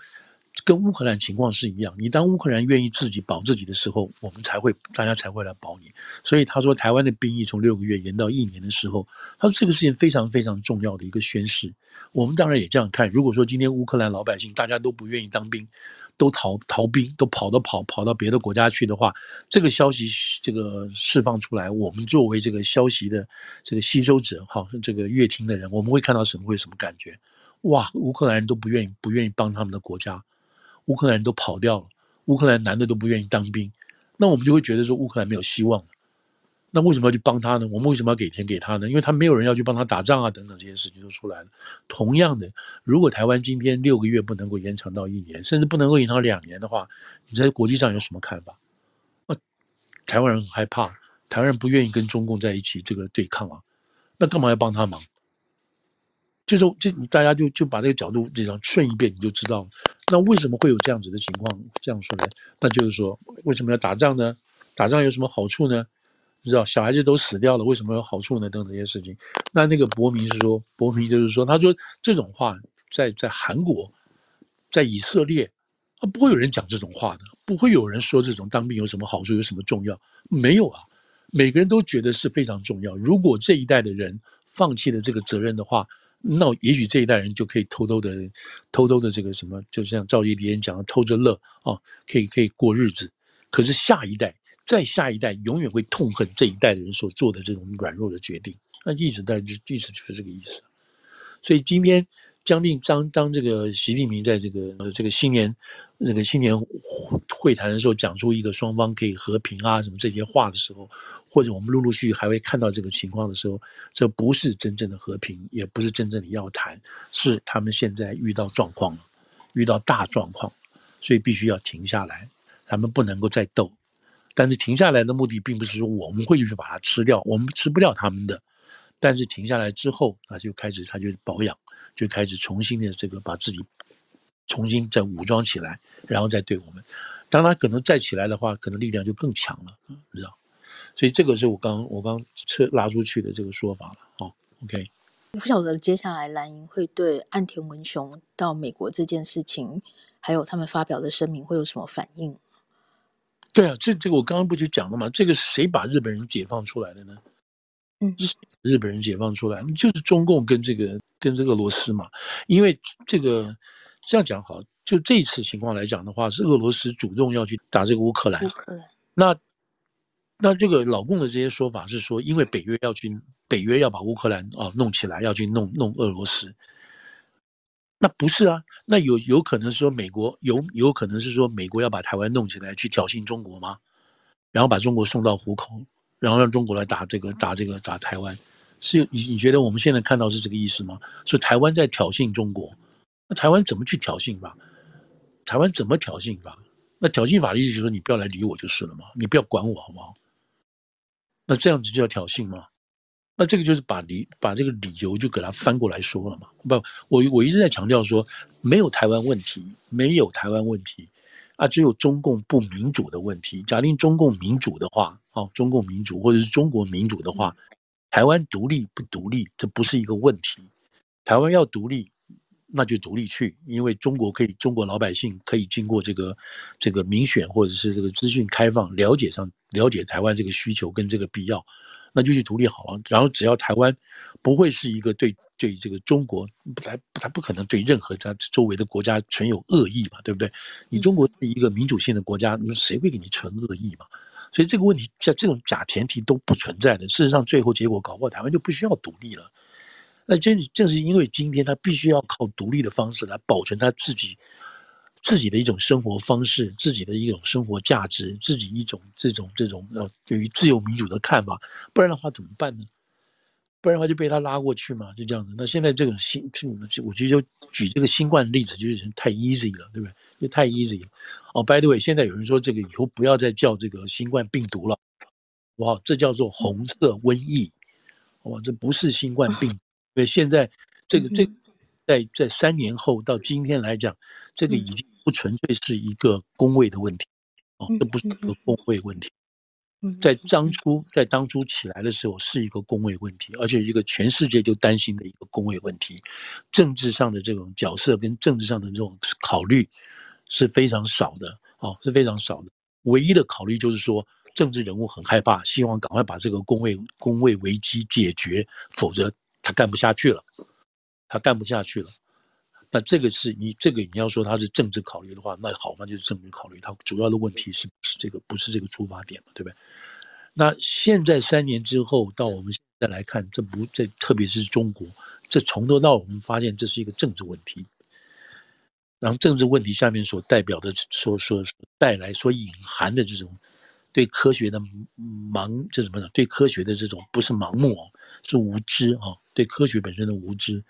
C: 跟乌克兰情况是一样，你当乌克兰愿意自己保自己的时候，我们才会大家才会来保你。所以他说，台湾的兵役从六个月延到一年的时候，他说这个事情非常非常重要的一个宣示。我们当然也这样看。如果说今天乌克兰老百姓大家都不愿意当兵，都逃逃兵，都跑到跑跑到别的国家去的话，这个消息这个释放出来，我们作为这个消息的这个吸收者，好，这个阅听的人，我们会看到什么？会什么感觉？哇，乌克兰人都不愿意不愿意帮他们的国家。乌克兰人都跑掉了，乌克兰男的都不愿意当兵，那我们就会觉得说乌克兰没有希望了。那为什么要去帮他呢？我们为什么要给钱给他呢？因为他没有人要去帮他打仗啊，等等这些事情都出来了。同样的，如果台湾今天六个月不能够延长到一年，甚至不能够延长两年的话，你在国际上有什么看法？啊，台湾人很害怕，台湾人不愿意跟中共在一起这个对抗啊，那干嘛要帮他忙？就是这，大家就就把这个角度这样顺一遍，你就知道，那为什么会有这样子的情况？这样说来，那就是说，为什么要打仗呢？打仗有什么好处呢？你知道，小孩子都死掉了，为什么有好处呢？等等这些事情。那那个博明是说，博明就是说，他说这种话在在韩国，在以色列，啊，不会有人讲这种话的，不会有人说这种当兵有什么好处，有什么重要？没有啊，每个人都觉得是非常重要。如果这一代的人放弃了这个责任的话，那也许这一代人就可以偷偷的、偷偷的这个什么，就像赵一连讲的，偷着乐啊，可以可以过日子。可是下一代、再下一代，永远会痛恨这一代的人所做的这种软弱的决定。那一直在就意思就是这个意思。所以今天将近当当这个习近平在这个这个新年这个新年会谈的时候，讲出一个双方可以和平啊什么这些话的时候，或者我们陆陆续续还会看到这个情况的时候，这不是真正的和平，也不是真正的要谈，是他们现在遇到状况了，遇到大状况，所以必须要停下来，他们不能够再斗。但是停下来的目的，并不是说我们会去把它吃掉，我们吃不掉他们的。但是停下来之后，他就开始，他就保养，就开始重新的这个把自己重新再武装起来，然后再对我们。当他可能再起来的话，可能力量就更强了，你知道？所以这个是我刚我刚撤拉出去的这个说法了。哦，OK。
B: 我不晓得接下来蓝营会对岸田文雄到美国这件事情，还有他们发表的声明会有什么反应？
C: 对啊，这这个我刚刚不就讲了吗？这个谁把日本人解放出来的呢？
B: 嗯，
C: 日本人解放出来，就是中共跟这个跟这个俄罗斯嘛。因为这个这样讲好，就这一次情况来讲的话，是俄罗斯主动要去打这个乌克兰。
B: 乌克兰。
C: 那那这个老共的这些说法是说，因为北约要去，北约要把乌克兰哦弄起来，要去弄弄俄罗斯。那不是啊，那有有可能说美国有有可能是说美国要把台湾弄起来去挑衅中国吗？然后把中国送到虎口？然后让中国来打这个打这个打台湾，是你你觉得我们现在看到是这个意思吗？说台湾在挑衅中国，那台湾怎么去挑衅法？台湾怎么挑衅法？那挑衅法的意思就是说你不要来理我就是了嘛，你不要管我好不好？那这样子就叫挑衅吗？那这个就是把理把这个理由就给他翻过来说了嘛。不，我我一直在强调说没有台湾问题，没有台湾问题。啊，只有中共不民主的问题。假定中共民主的话，哦，中共民主或者是中国民主的话，台湾独立不独立，这不是一个问题。台湾要独立，那就独立去，因为中国可以，中国老百姓可以经过这个这个民选或者是这个资讯开放，了解上了解台湾这个需求跟这个必要。那就去独立好了，然后只要台湾不会是一个对对这个中国，他他不可能对任何他周围的国家存有恶意嘛，对不对？你中国是一个民主性的国家，你说谁会给你存恶意嘛？所以这个问题像这种假前提都不存在的。事实上，最后结果搞不好台湾就不需要独立了。那正正是因为今天他必须要靠独立的方式来保存他自己。自己的一种生活方式，自己的一种生活价值，自己一种这种这种呃对于自由民主的看法，不然的话怎么办呢？不然的话就被他拉过去嘛，就这样子。那现在这种新，我觉得就举这个新冠例子，就是太 easy 了，对不对？就太 easy 了。哦，by the way，现在有人说这个以后不要再叫这个新冠病毒了，哇，这叫做红色瘟疫，哇，这不是新冠病毒。因为现在这个这个。在在三年后到今天来讲，这个已经不纯粹是一个工位的问题，哦，这不是一个工位问题。在当初在当初起来的时候是一个工位问题，而且一个全世界就担心的一个工位问题。政治上的这种角色跟政治上的这种考虑是非常少的，哦，是非常少的。唯一的考虑就是说，政治人物很害怕，希望赶快把这个公位公位危机解决，否则他干不下去了。他干不下去了，那这个是你这个你要说他是政治考虑的话，那好，那就是政治考虑。他主要的问题是不是这个？不是这个出发点嘛，对不对？那现在三年之后，到我们现在来看，这不这特别是中国，这从头到尾我们发现这是一个政治问题。然后政治问题下面所代表的、所所带来、所隐含的这种对科学的盲，这怎么讲？对科学的这种不是盲目哦，是无知哦，对科学本身的无知。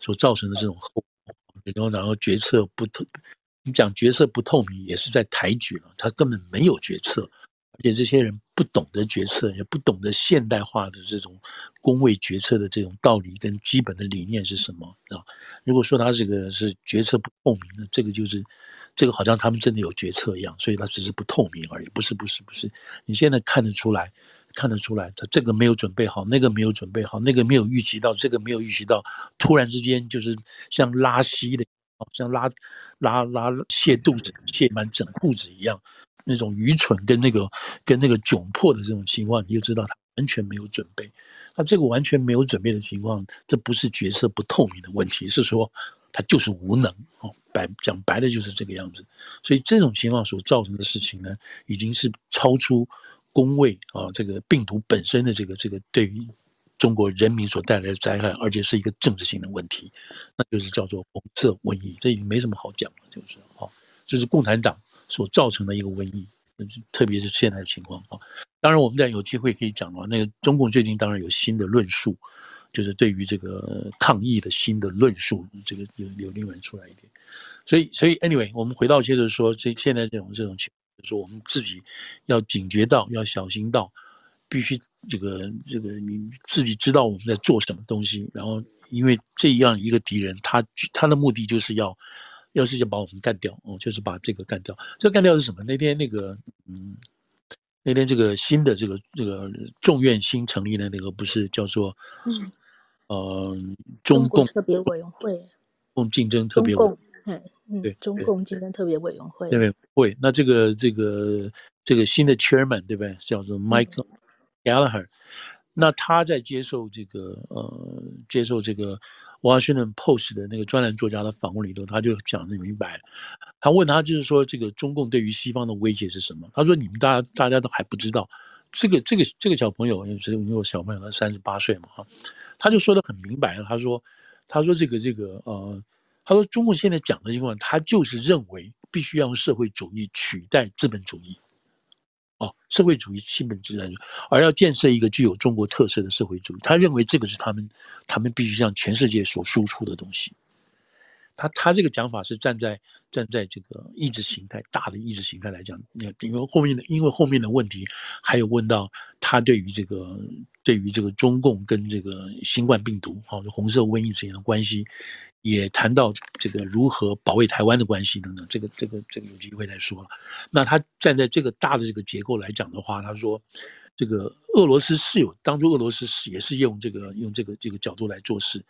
C: 所造成的这种后果，然后然后决策不透，你讲决策不透明，也是在抬举了，他根本没有决策，而且这些人不懂得决策，也不懂得现代化的这种公位决策的这种道理跟基本的理念是什么啊？如果说他这个是决策不透明的，这个就是这个好像他们真的有决策一样，所以他只是不透明而已，不是不是不是，你现在看得出来。看得出来，他这个没有准备好，那个没有准备好，那个没有预期到，这个没有预期到，突然之间就是像拉稀的，像拉拉拉卸肚子卸满整裤子一样，那种愚蠢跟那个跟那个窘迫的这种情况，你就知道他完全没有准备。他这个完全没有准备的情况，这不是决策不透明的问题，是说他就是无能哦，白讲白的就是这个样子。所以这种情况所造成的事情呢，已经是超出。公卫啊，这个病毒本身的这个这个对于中国人民所带来的灾害，而且是一个政治性的问题，那就是叫做红色瘟疫。这已经没什么好讲了，就是哦，就是共产党所造成的一个瘟疫，特别是现在的情况啊。当然，我们在有机会可以讲的话，那个中共最近当然有新的论述，就是对于这个抗疫的新的论述，这个有有另外出来一点。所以，所以 anyway，我们回到接着说，这现在这种这种情况，就是说我们自己要警觉到，要小心到。必须这个这个你自己知道我们在做什么东西，然后因为这样一个敌人，他他的目的就是要，要是就把我们干掉哦，就是把这个干掉。这干掉是什么？那天那个嗯，那天这个新的这个这个众院新成立的那个不是叫做嗯呃中共
B: 特别委员会，
C: 共竞争特别委员会。
B: 嗯，对，中共竞争特别委员会。
C: 对会，那这个这个这个新的 chairman 对不对？叫做 Michael。Gallagher，那他在接受这个呃，接受这个 Washington Post 的那个专栏作家的访问里头，他就讲得明白。他问他就是说，这个中共对于西方的威胁是什么？他说：“你们大家大家都还不知道。”这个这个这个小朋友，因为因为我小朋友他三十八岁嘛哈，他就说得很明白了。他说：“他说这个这个呃，他说中共现在讲的情况，他就是认为必须要用社会主义取代资本主义。”哦，社会主义基本自然，而要建设一个具有中国特色的社会主义，他认为这个是他们，他们必须向全世界所输出的东西。他他这个讲法是站在站在这个意识形态大的意识形态来讲，因为后面的因为后面的问题还有问到他对于这个对于这个中共跟这个新冠病毒，好，红色瘟疫之间的关系。也谈到这个如何保卫台湾的关系等等，这个这个这个有机会再说了。那他站在这个大的这个结构来讲的话，他说，这个俄罗斯是有当初俄罗斯是也是用这个用这个这个角度来做事，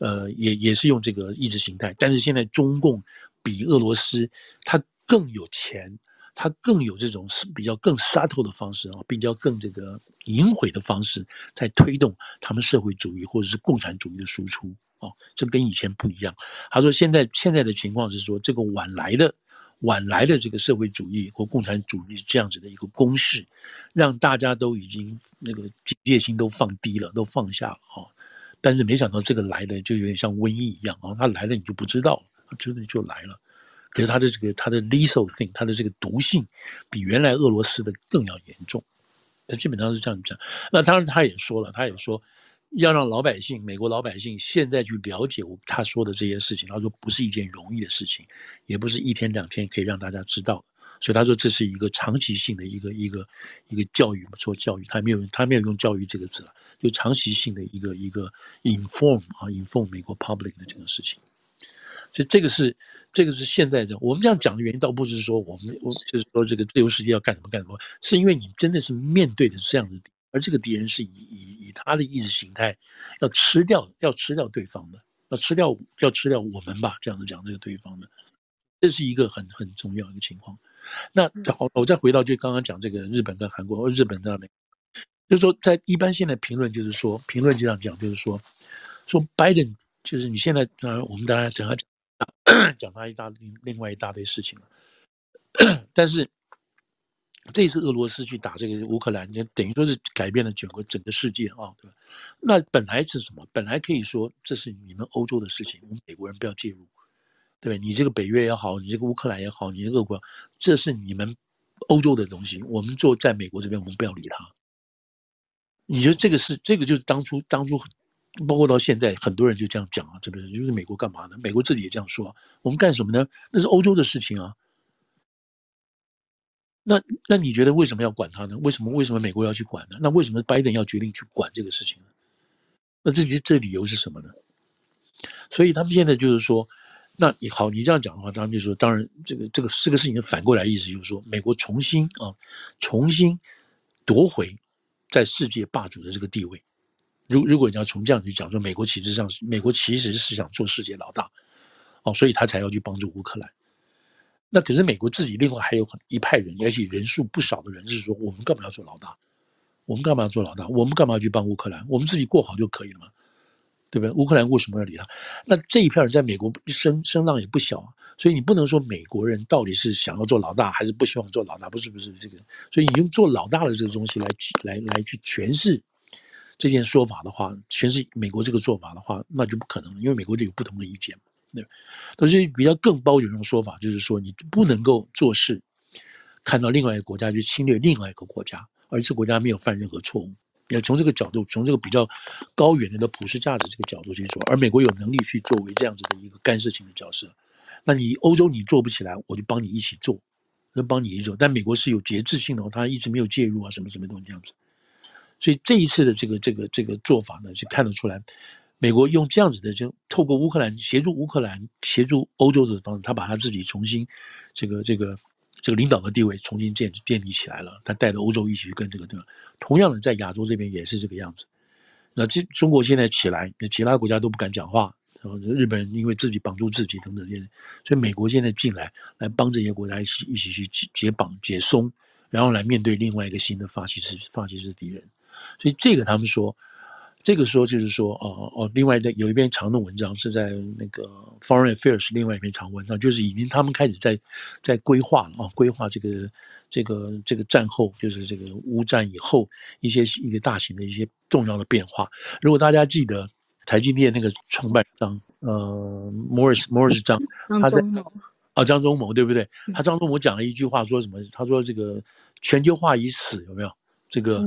C: 呃，也也是用这个意识形态。但是现在中共比俄罗斯他更有钱，他更有这种比较更 subtle 的方式啊，比较更这个隐晦的方式，在推动他们社会主义或者是共产主义的输出。哦，这跟以前不一样。他说，现在现在的情况是说，这个晚来的晚来的这个社会主义或共产主义这样子的一个攻势，让大家都已经那个警戒心都放低了，都放下了啊。但是没想到这个来的就有点像瘟疫一样啊，它来了你就不知道，真的就来了。可是它的这个它的 lethal thing，它的这个毒性比原来俄罗斯的更要严重。它基本上是这样讲。那当然他也说了，他也说。要让老百姓，美国老百姓现在去了解我他说的这些事情，他说不是一件容易的事情，也不是一天两天可以让大家知道。所以他说这是一个长期性的一个一个一个教育，说教育，他没有他没有用教育这个字了，就长期性的一个一个 inform 啊 inform 美国 public 的这个事情。所以这个是这个是现在的我们这样讲的原因，倒不是说我们我就是说这个自由世界要干什么干什么，是因为你真的是面对的是这样的。而这个敌人是以以以他的意识形态要吃掉要吃掉对方的，要吃掉要吃掉我们吧，这样子讲这个对方的，这是一个很很重要的一个情况。那好，我再回到就刚刚讲这个日本跟韩国，日本那边，就是说在一般现在评论就是说评论这样讲就是说说拜登就是你现在当然我们当然讲他讲他一大另另外一大堆事情了，但是。这次俄罗斯去打这个乌克兰，就等于说是改变了整个整个世界啊，对吧？那本来是什么？本来可以说这是你们欧洲的事情，我们美国人不要介入，对吧？你这个北约也好，你这个乌克兰也好，你这个俄国，这是你们欧洲的东西，我们做在美国这边，我们不要理他。你觉得这个是这个就是当初当初，包括到现在，很多人就这样讲啊，这不是就是美国干嘛呢？美国自己也这样说，我们干什么呢？那是欧洲的事情啊。那那你觉得为什么要管他呢？为什么为什么美国要去管呢？那为什么拜登要决定去管这个事情呢？那这这理由是什么呢？所以他们现在就是说，那你好，你这样讲的话，他们就说，当然这个这个这个事情反过来意思就是说，美国重新啊重新夺回在世界霸主的这个地位。如如果你要从这样去讲，说美国其实上美国其实是想做世界老大，哦，所以他才要去帮助乌克兰。那可是美国自己另外还有很一派人，而且人数不少的人是说，我们干嘛要做老大？我们干嘛要做老大？我们干嘛要去帮乌克兰？我们自己过好就可以了嘛，对不对？乌克兰为什么要理他？那这一票人在美国声声浪也不小啊，所以你不能说美国人到底是想要做老大还是不希望做老大，不是不是这个。所以你用做老大的这个东西来来来去诠释这件说法的话，全是美国这个做法的话，那就不可能了，因为美国就有不同的意见嘛，对吧？都是比较更包容的说法，就是说你不能够做事，看到另外一个国家去侵略另外一个国家，而这国家没有犯任何错误。要从这个角度，从这个比较高远的普世价值这个角度去说，而美国有能力去作为这样子的一个干涉性的角色。那你欧洲你做不起来，我就帮你一起做，能帮你一起做。但美国是有节制性的，他一直没有介入啊，什么什么东西这样子。所以这一次的这个这个这个做法呢，就看得出来，美国用这样子的，就透过乌克兰协助乌克兰协助欧洲的方式，他把他自己重新这个这个这个领导的地位重新建建立起来了。他带着欧洲一起去跟这个对吧？同样的，在亚洲这边也是这个样子。那这中国现在起来，那其他国家都不敢讲话。然后日本人因为自己绑住自己等等这些，所以美国现在进来来帮这些国家一起一起去解解绑解松，然后来面对另外一个新的法西斯法西斯敌人。所以这个他们说，这个时候就是说哦哦，另外的有一篇长的文章是在那个 Foreign Affairs 另外一篇长文章，就是已经他们开始在在规划了啊，规划这个这个这个战后就是这个乌战以后一些一个大型的一些重要的变化。如果大家记得。台积电那个创办商，呃，Morris Morris 张，他在啊，张忠谋对不对？他张忠谋讲了一句话，说什么？他说这个全球化已死，有没有？这个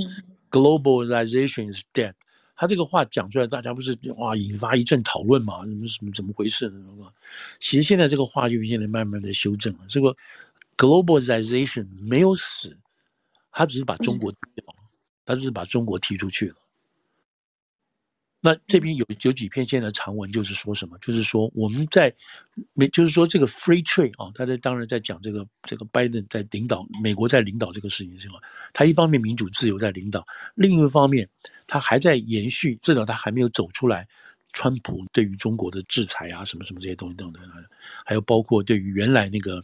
C: globalization is dead。他这个话讲出来，大家不是哇，引发一阵讨论嘛？什么什么怎么回事呢？其实现在这个话就现在慢慢的修正了。这个 globalization 没有死，他只是把中国踢掉了，他只是把中国踢出去了。那这边有有几篇现在的长文，就是说什么？就是说我们在美，就是说这个 free trade 啊，他在当然在讲这个这个拜登在领导美国在领导这个事情是吧？他一方面民主自由在领导，另一方面他还在延续，至少他还没有走出来。川普对于中国的制裁啊，什么什么这些东西等等，还有包括对于原来那个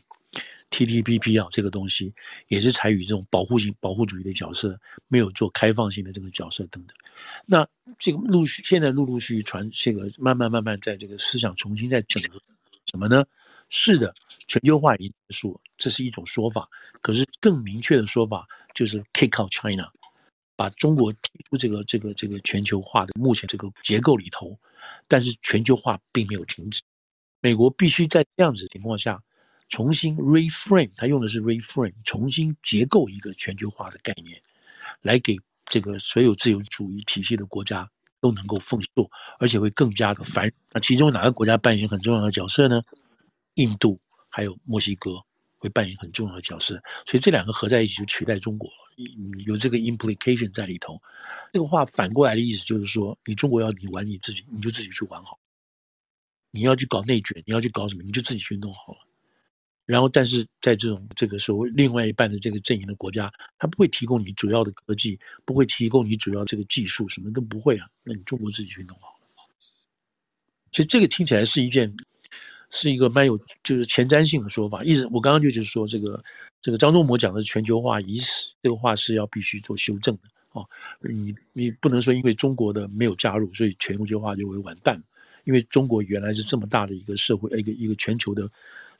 C: TTPP 啊这个东西，也是采取这种保护性保护主义的角色，没有做开放性的这个角色等等。那这个陆续现在陆陆续续传，这个慢慢慢慢在这个思想重新在整合，什么呢？是的，全球化已经结束，这是一种说法。可是更明确的说法就是 kick out China，把中国踢出这个这个这个全球化的目前这个结构里头。但是全球化并没有停止，美国必须在这样子的情况下重新 reframe，他用的是 reframe，重新结构一个全球化的概念，来给。这个所有自由主义体系的国家都能够丰硕，而且会更加的繁。那其中哪个国家扮演很重要的角色呢？印度还有墨西哥会扮演很重要的角色。所以这两个合在一起就取代中国，有这个 implication 在里头。这个话反过来的意思就是说，你中国要你玩你自己，你就自己去玩好。你要去搞内卷，你要去搞什么，你就自己去弄好了。然后，但是在这种这个所谓另外一半的这个阵营的国家，他不会提供你主要的科技，不会提供你主要这个技术，什么都不会啊。那你中国自己去弄好了。其实这个听起来是一件，是一个蛮有就是前瞻性的说法。意思我刚刚就是说，这个这个张忠谋讲的全球化已死，这个话是要必须做修正的哦。你你不能说因为中国的没有加入，所以全球化就会完蛋。因为中国原来是这么大的一个社会，一个一个全球的。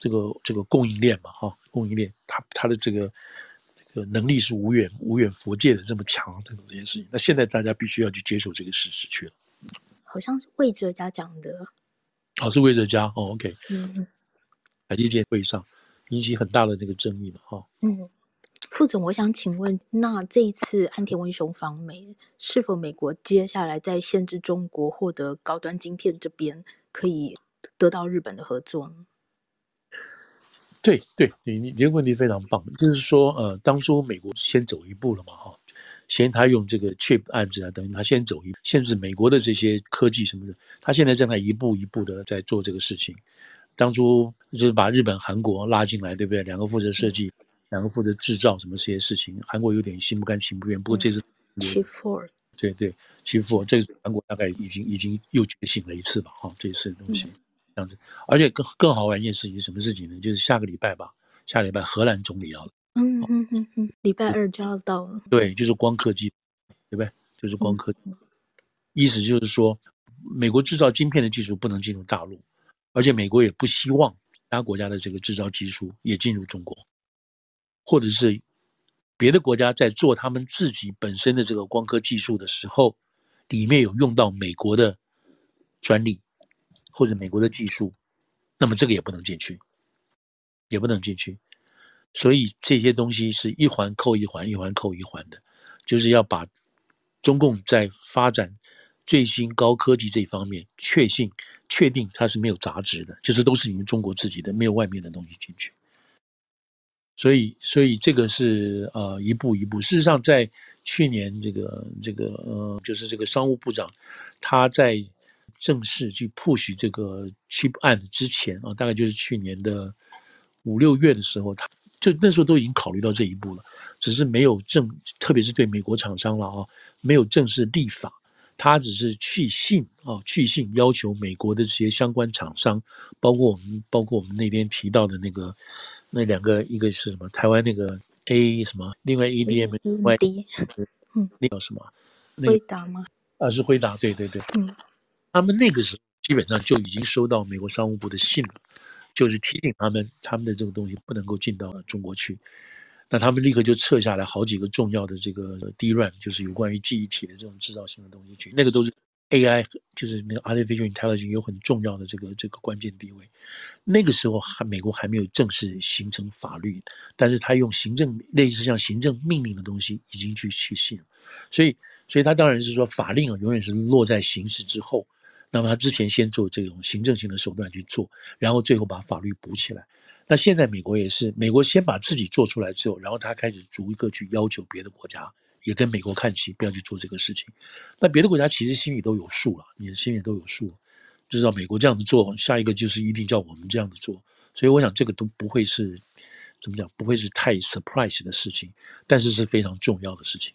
C: 这个这个供应链嘛，哈，供应链，它它的这个这个能力是无远无远佛界的这么强，这种这件事情，那现在大家必须要去接受这个事实去了。
B: 好像是魏哲家讲的，
C: 好、哦、是魏哲家哦，OK，
B: 嗯，
C: 台积电会上引起很大的这个争议嘛，哈、哦，
B: 嗯，副总，我想请问，那这一次安田文雄访美，是否美国接下来在限制中国获得高端晶片这边可以得到日本的合作呢？
C: 对对，你你这个问题非常棒，就是说，呃，当初美国先走一步了嘛，哈，先他用这个 Chip 案子啊，等于他先走一步，限制美国的这些科技什么的，他现在正在一步一步的在做这个事情。当初就是把日本、韩国拉进来，对不对？两个负责设计，两个负责制造，什么这些事情，韩国有点心不甘情不愿。不过这次
B: Chip Four，
C: 对对，Chip Four，这个韩国大概已经已经又觉醒了一次吧，哈，这一次的东西。样子，而且更更好玩一件事情是什么事情呢？就是下个礼拜吧，下礼拜荷兰总理要了，
B: 嗯嗯嗯嗯，礼拜二就要到了。
C: 对，就是光刻机，对不对？就是光刻机，嗯、意思就是说，美国制造晶片的技术不能进入大陆，而且美国也不希望其他国家的这个制造技术也进入中国，或者是别的国家在做他们自己本身的这个光刻技术的时候，里面有用到美国的专利或者美国的技术，那么这个也不能进去，也不能进去。所以这些东西是一环扣一环，一环扣一环的，就是要把中共在发展最新高科技这方面确信、确定它是没有杂质的，就是都是你们中国自己的，没有外面的东西进去。所以，所以这个是呃一步一步。事实上，在去年这个这个呃，就是这个商务部长他在正式去 push 这个 Chip 案之前啊，大概就是去年的五六月的时候，他。就那时候都已经考虑到这一步了，只是没有正，特别是对美国厂商了啊，没有正式立法，他只是去信啊，去信要求美国的这些相关厂商，包括我们，包括我们那边提到的那个那两个，一个是什么？台湾那个 A 什么？另外 ADM，另外嗯，那叫什么？
B: 回答吗？
C: 啊，是回答，对对对，
B: 嗯，
C: 他们那个时候基本上就已经收到美国商务部的信了。就是提醒他们，他们的这个东西不能够进到中国去，那他们立刻就撤下来好几个重要的这个 DRAM，就是有关于记忆体的这种制造性的东西去，那个都是 AI，就是那个 Artificial Intelligence 有很重要的这个这个关键地位。那个时候还美国还没有正式形成法律，但是他用行政类似像行政命令的东西已经去去信，所以所以他当然是说法令啊永远是落在行使之后。那么他之前先做这种行政性的手段去做，然后最后把法律补起来。那现在美国也是，美国先把自己做出来之后，然后他开始逐一个去要求别的国家也跟美国看齐，不要去做这个事情。那别的国家其实心里都有数了，你的心里都有数，知道美国这样子做，下一个就是一定叫我们这样子做。所以我想这个都不会是怎么讲，不会是太 surprise 的事情，但是是非常重要的事情。